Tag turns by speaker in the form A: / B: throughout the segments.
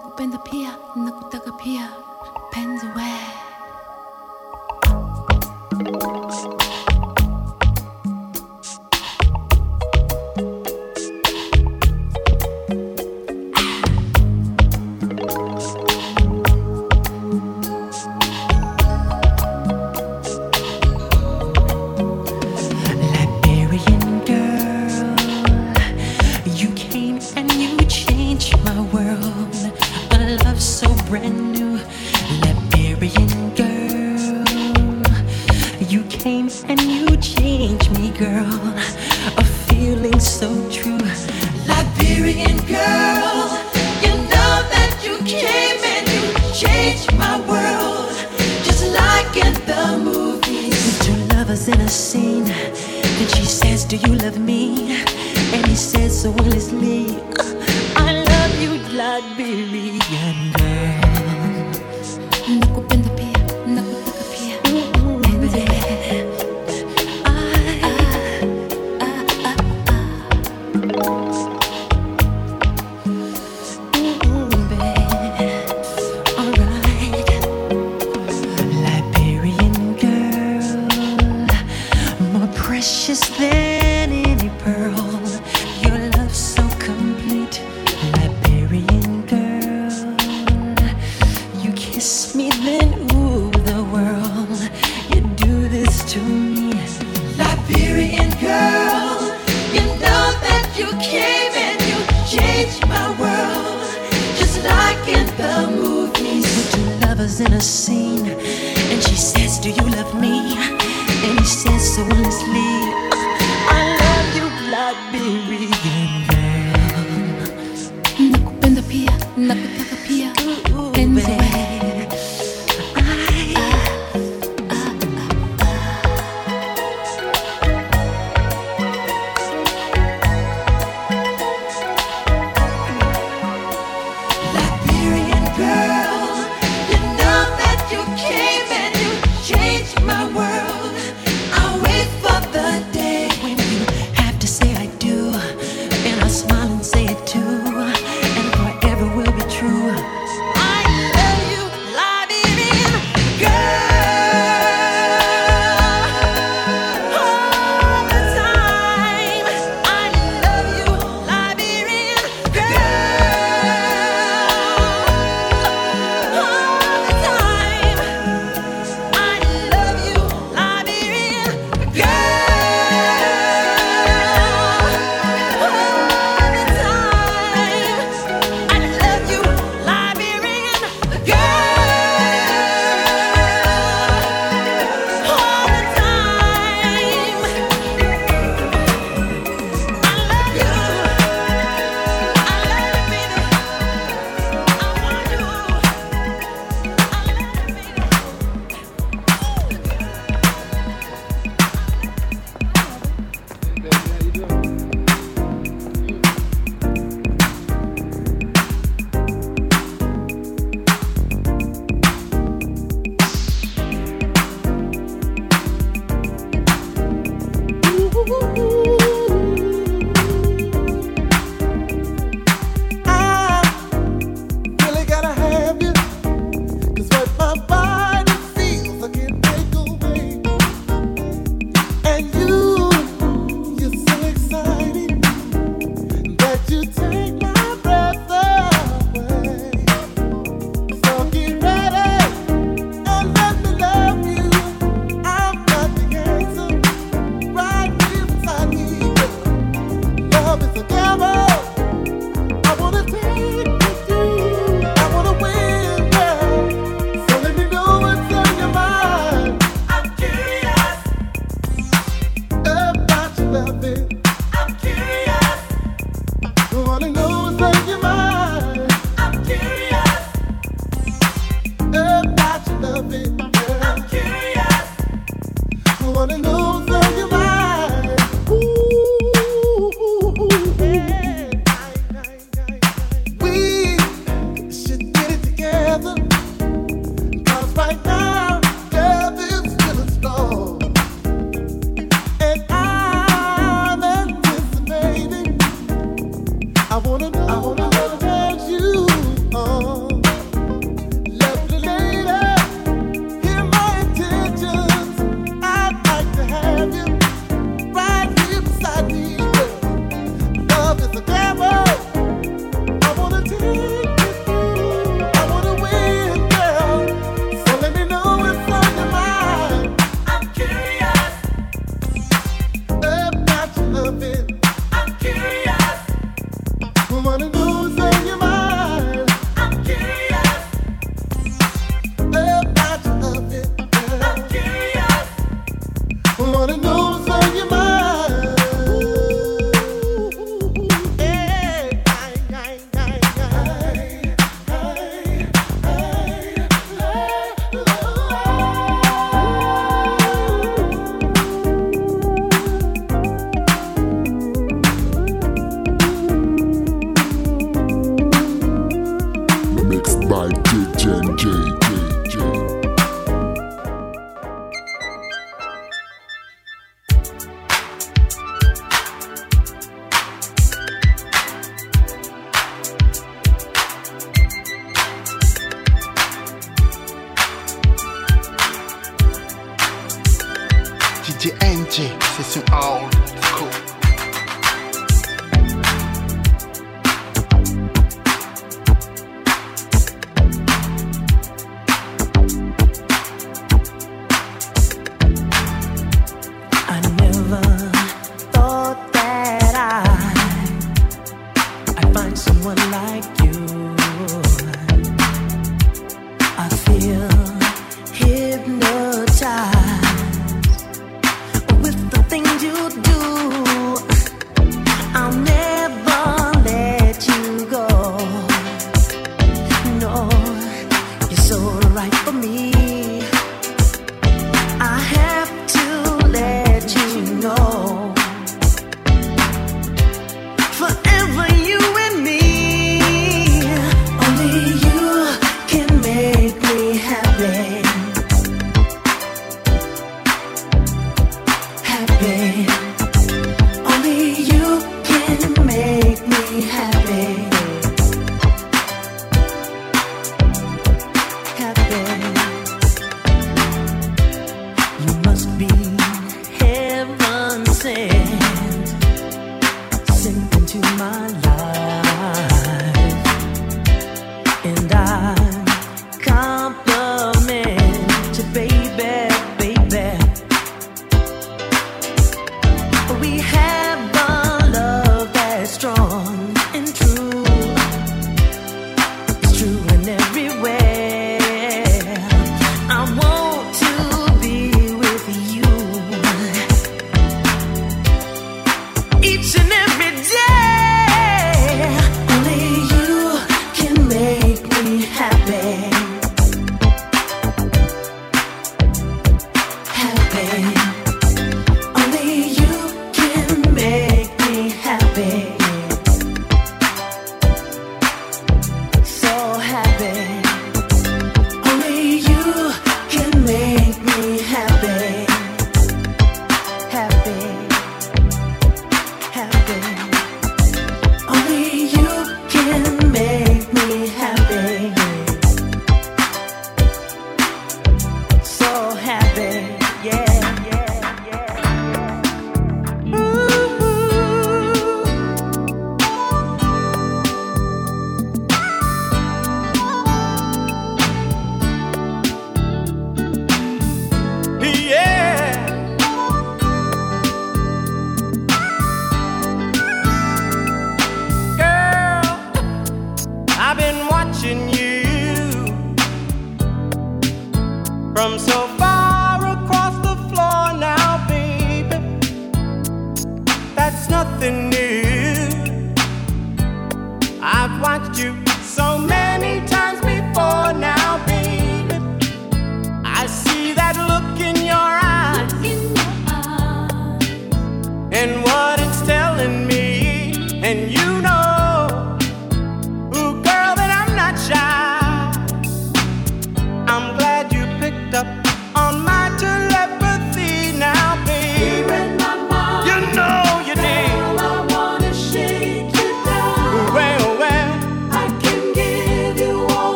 A: nakupenda pia nakutaka pia. Penzi we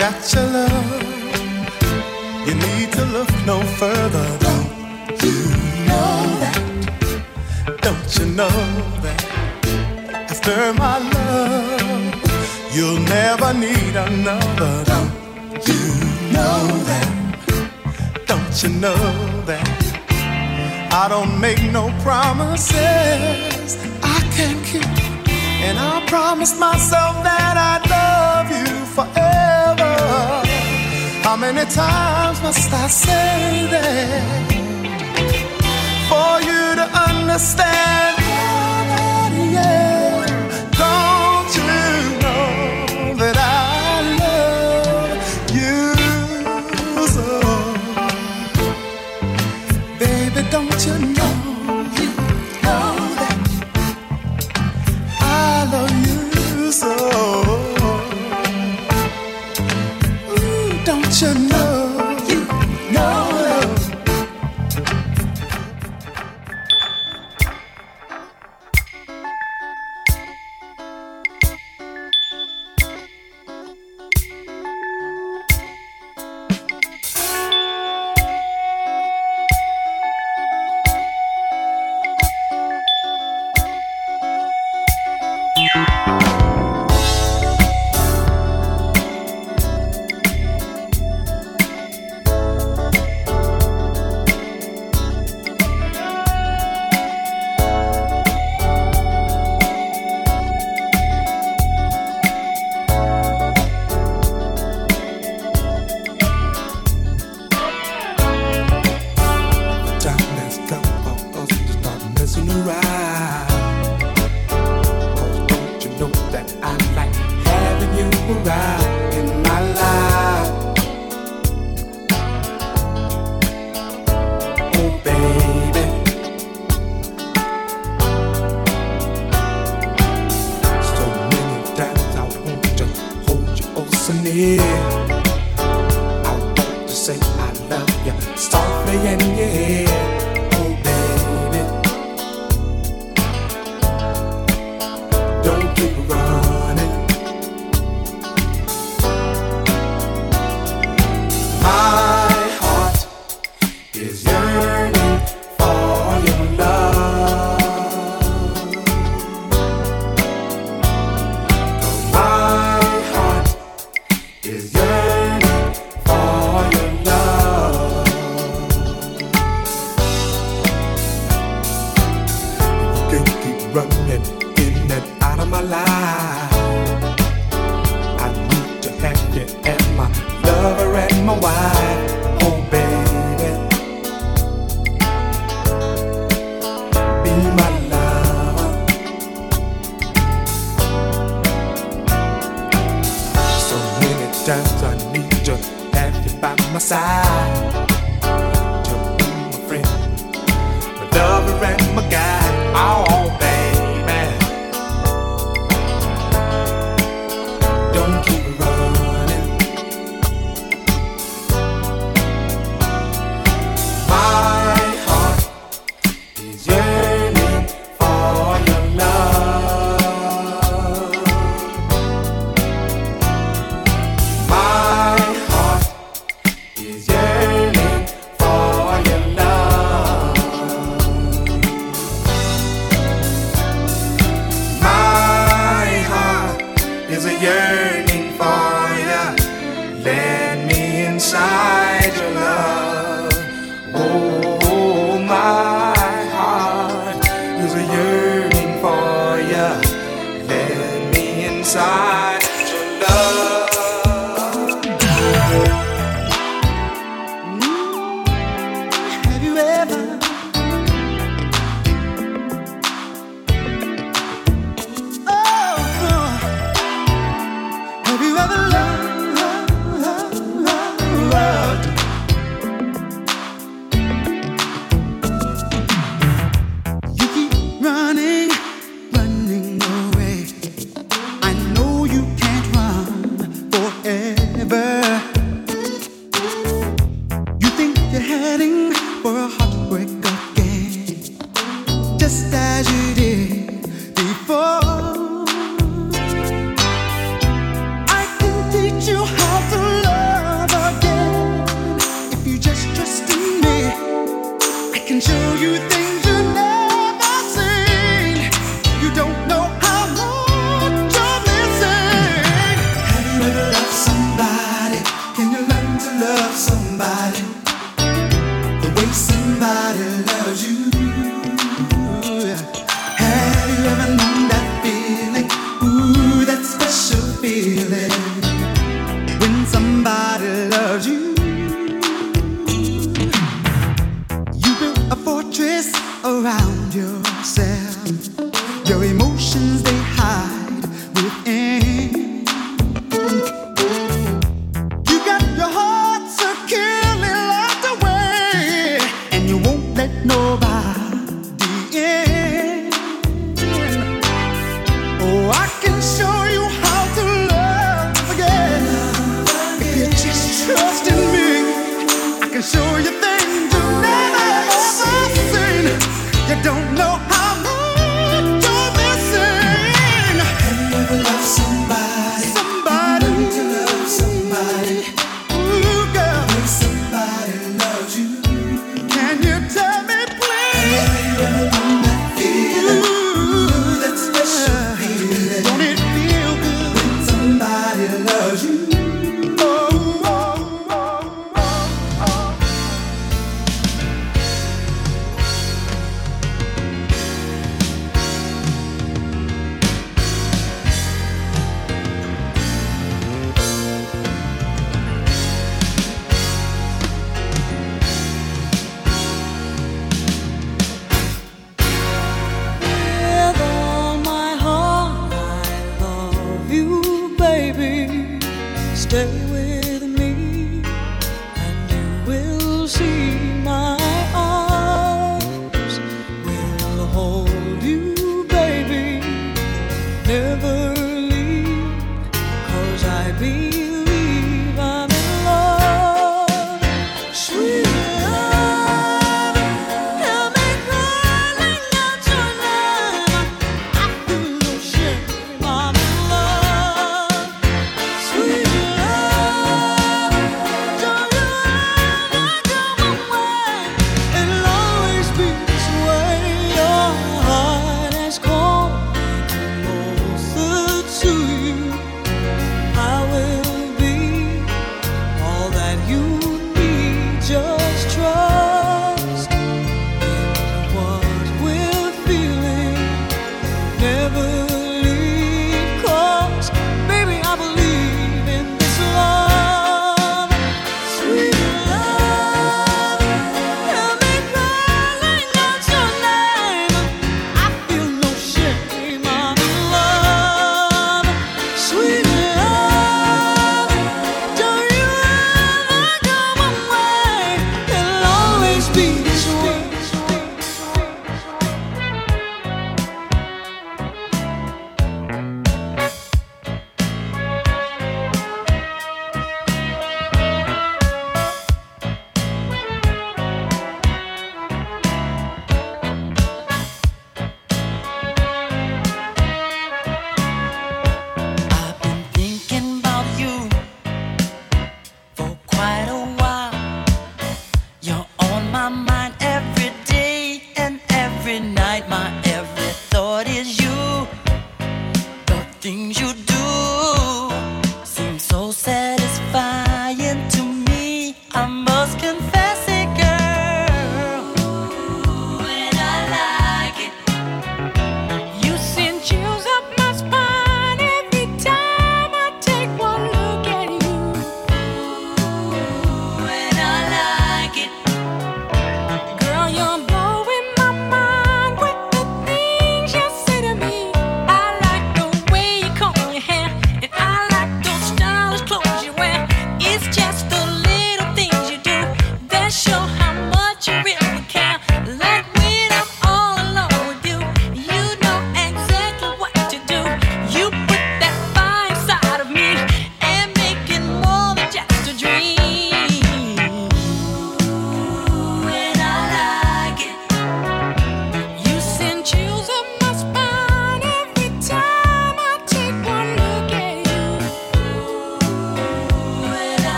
B: got your love.
C: You
B: need to look no further. Don't you know that? Don't you know that? After my love, you'll never need another. Don't you know that? Don't you know that? I don't make no promises I can't keep. And I promised myself that I'd love you forever. How many times must I say that for you to understand? Oh, yeah.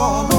B: All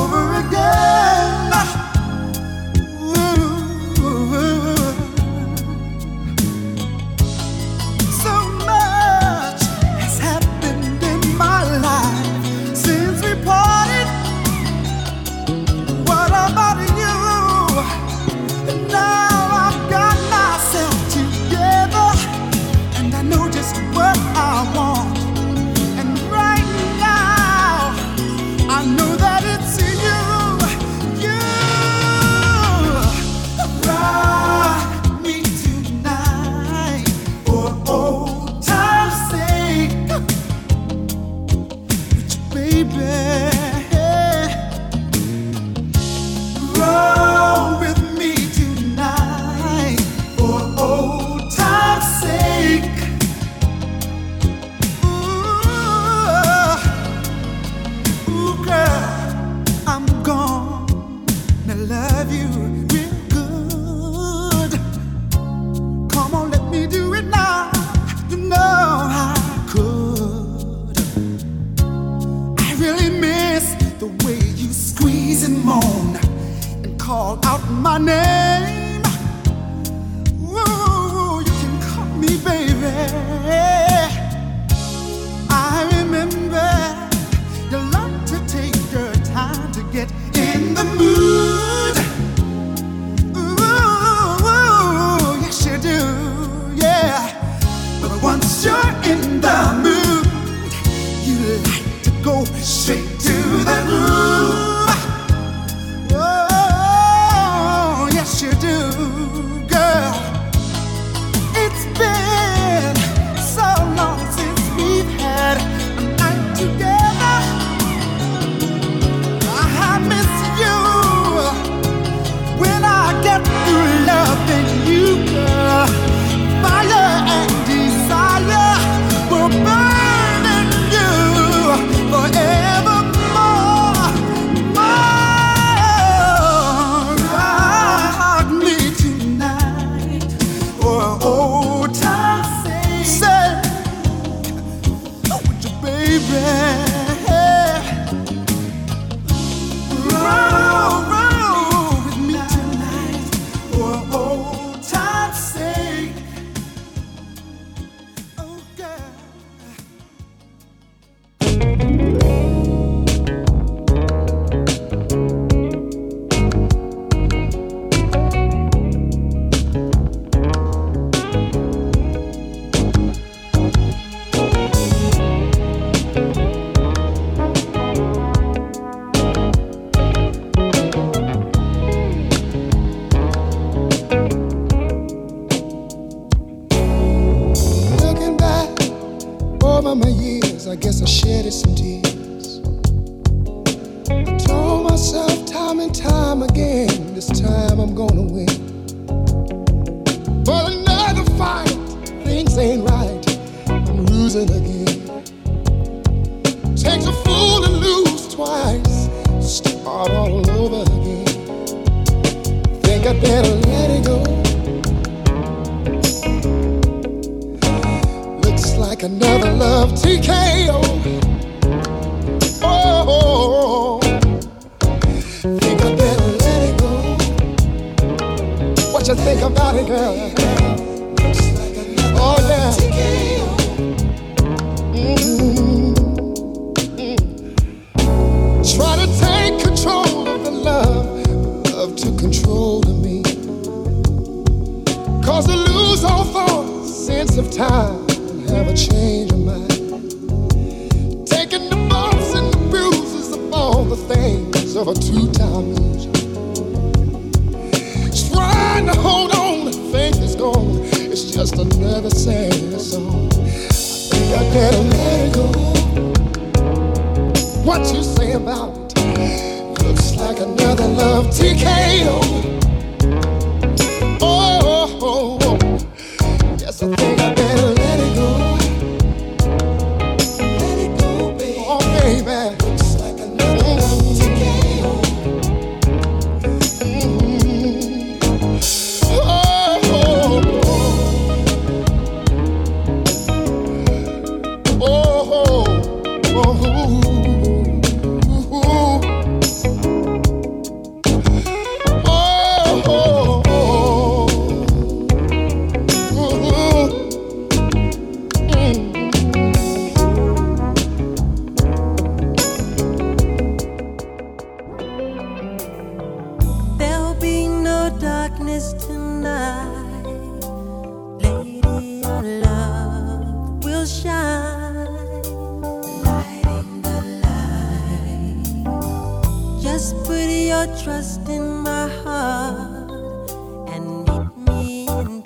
B: and meet me in.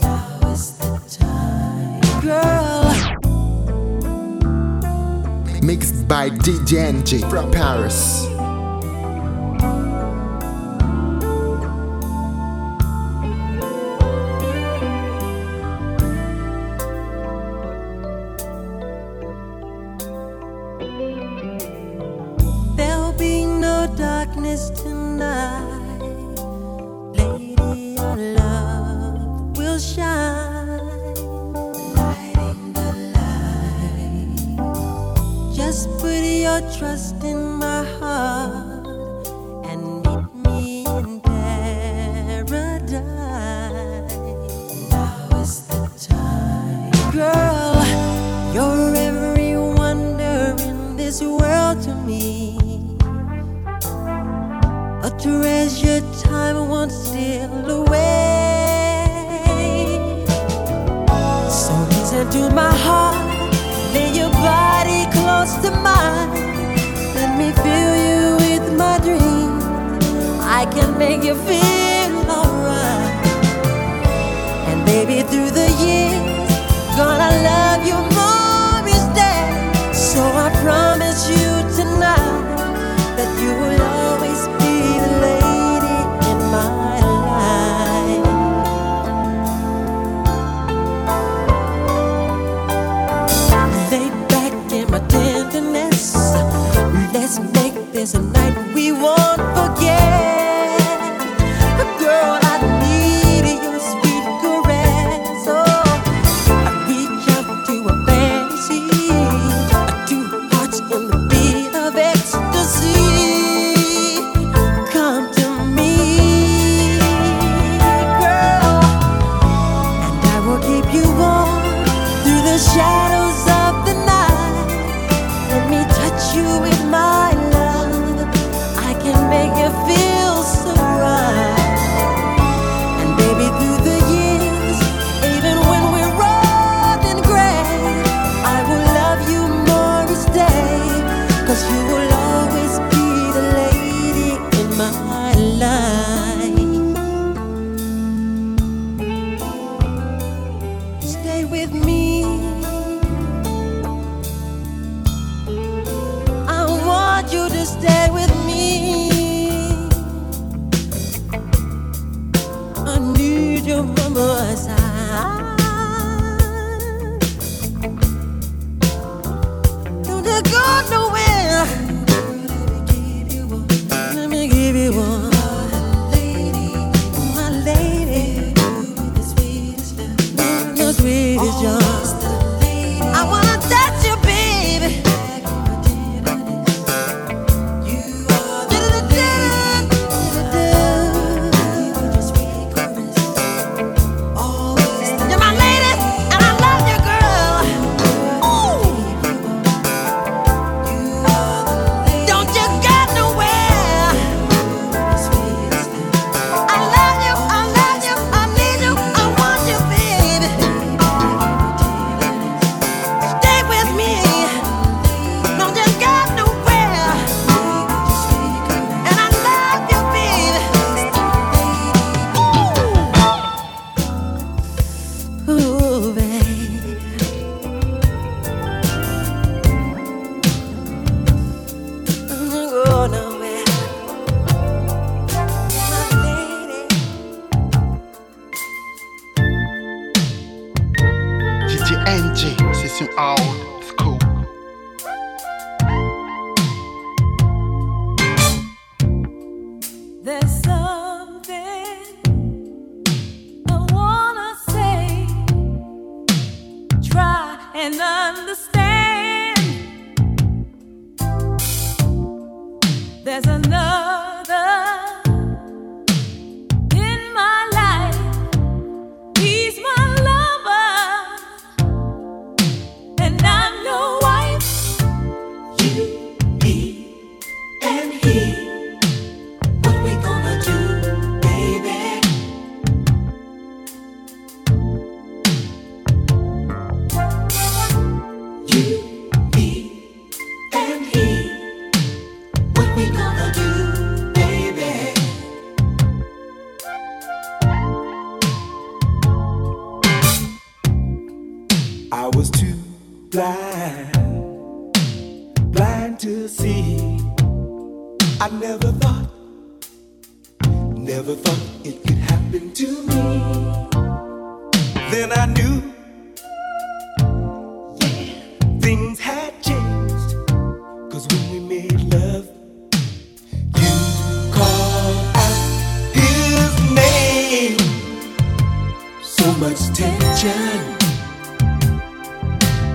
B: Now is the time, girl. Mixed by DJ Angie from Paris.
D: need you
E: by
F: my side. Don't let go
D: no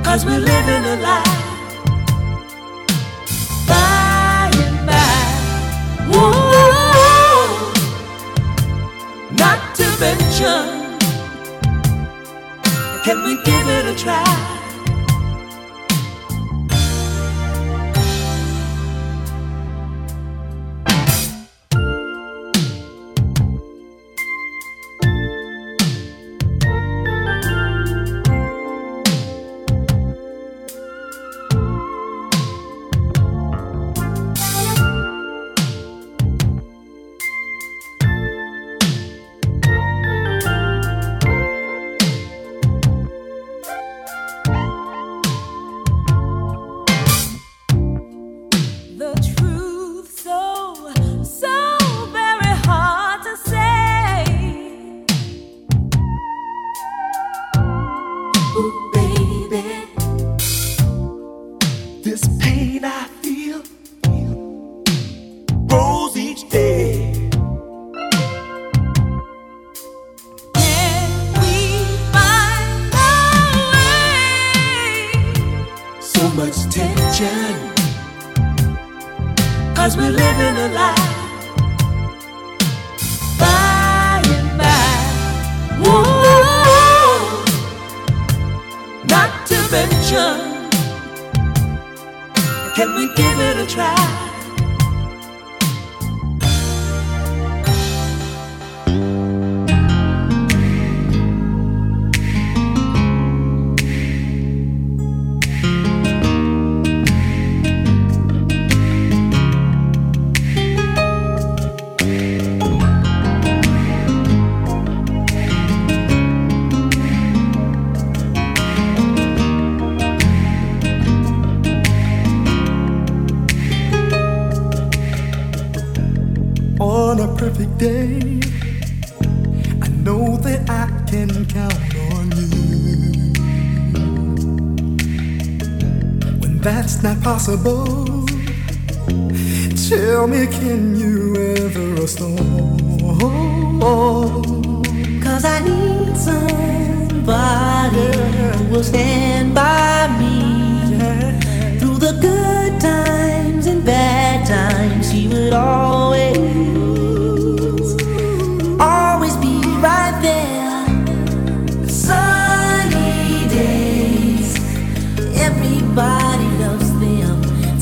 D: Cause
C: we're living a lie. By and by. Whoa. Not to mention, can we give it a try?
B: Possible, tell me, can you ever a storm?
A: Cause I need somebody who will stand by me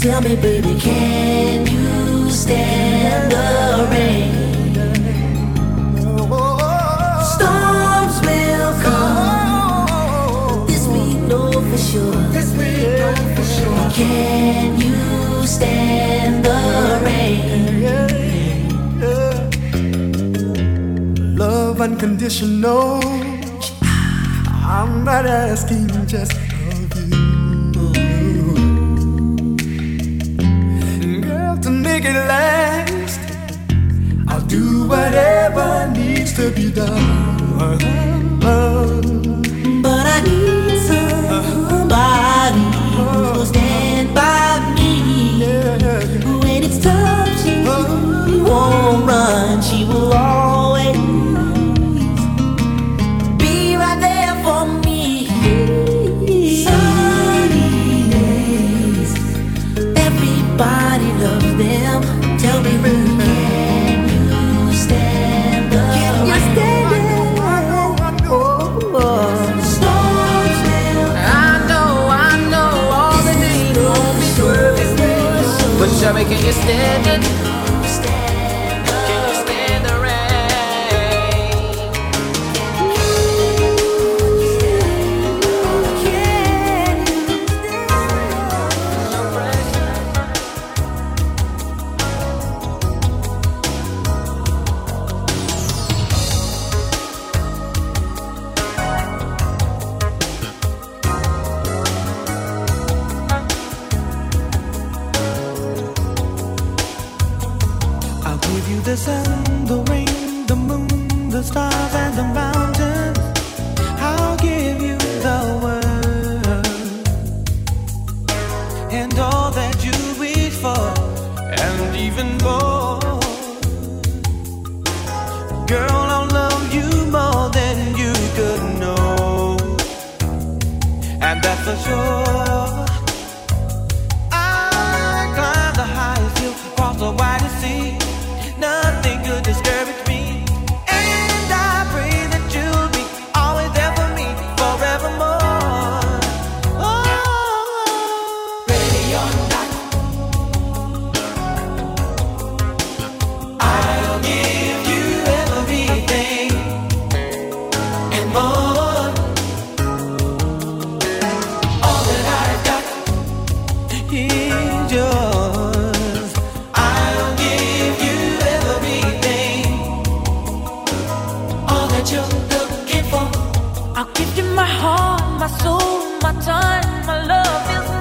A: Tell me, baby, can you stand the rain? Storms will come. This we know for sure. This we know for sure. Can you stand the rain?
B: Love unconditional. I'm not asking just make it last, I'll do whatever needs to be done.
A: But I need somebody who will stand by me when it's tough. You won't run.
G: making you
C: standing my heart, my soul, my time, my love is.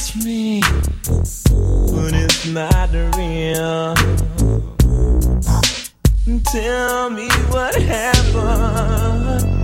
C: it's me, but
H: it's not real. Tell me what happened.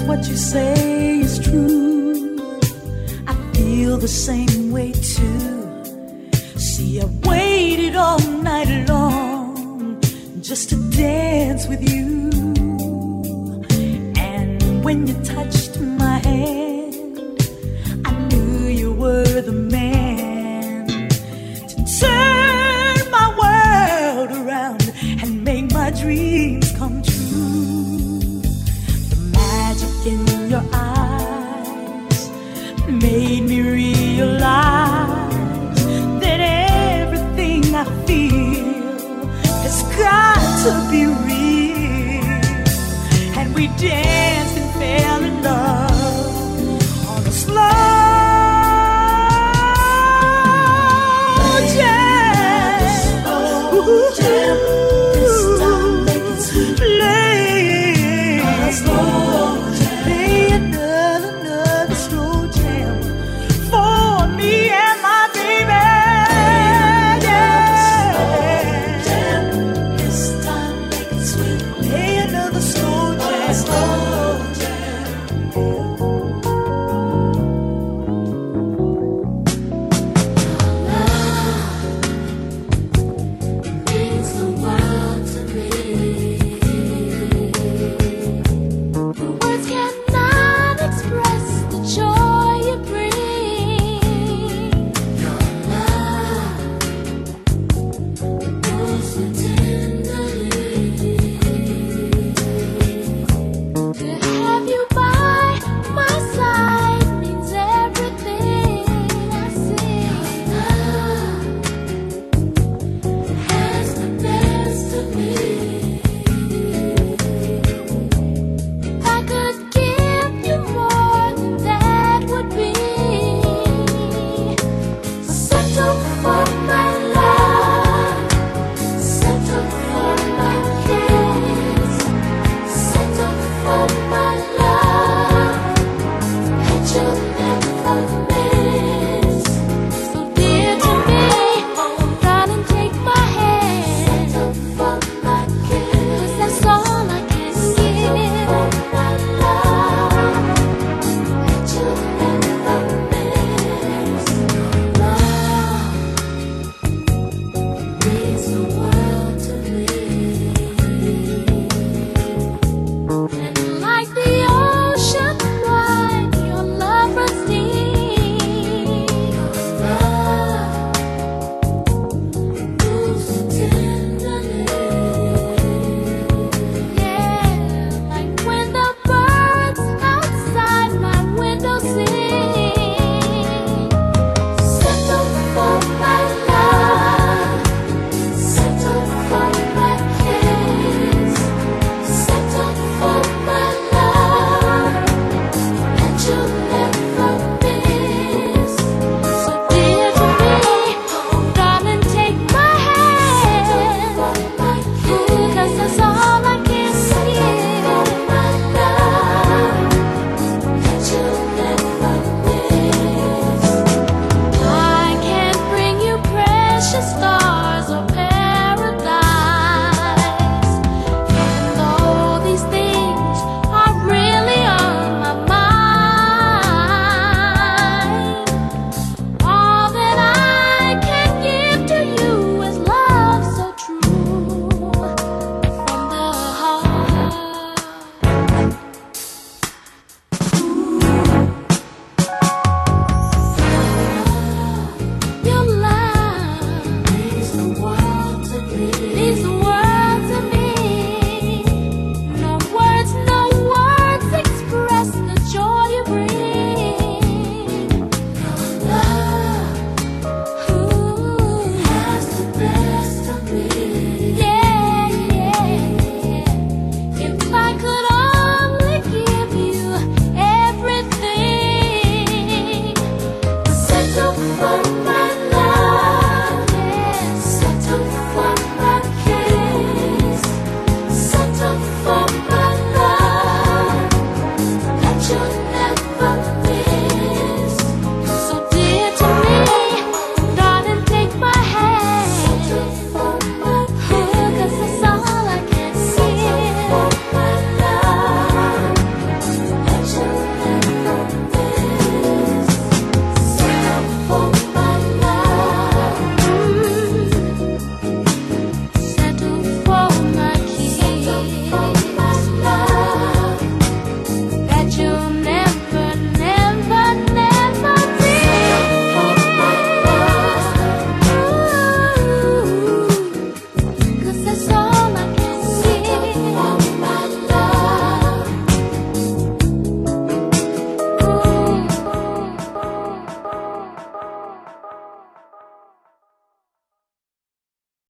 I: Cause what you say is true. I feel the same way too. See, I waited all night long just to dance with you. And when you touched to be real.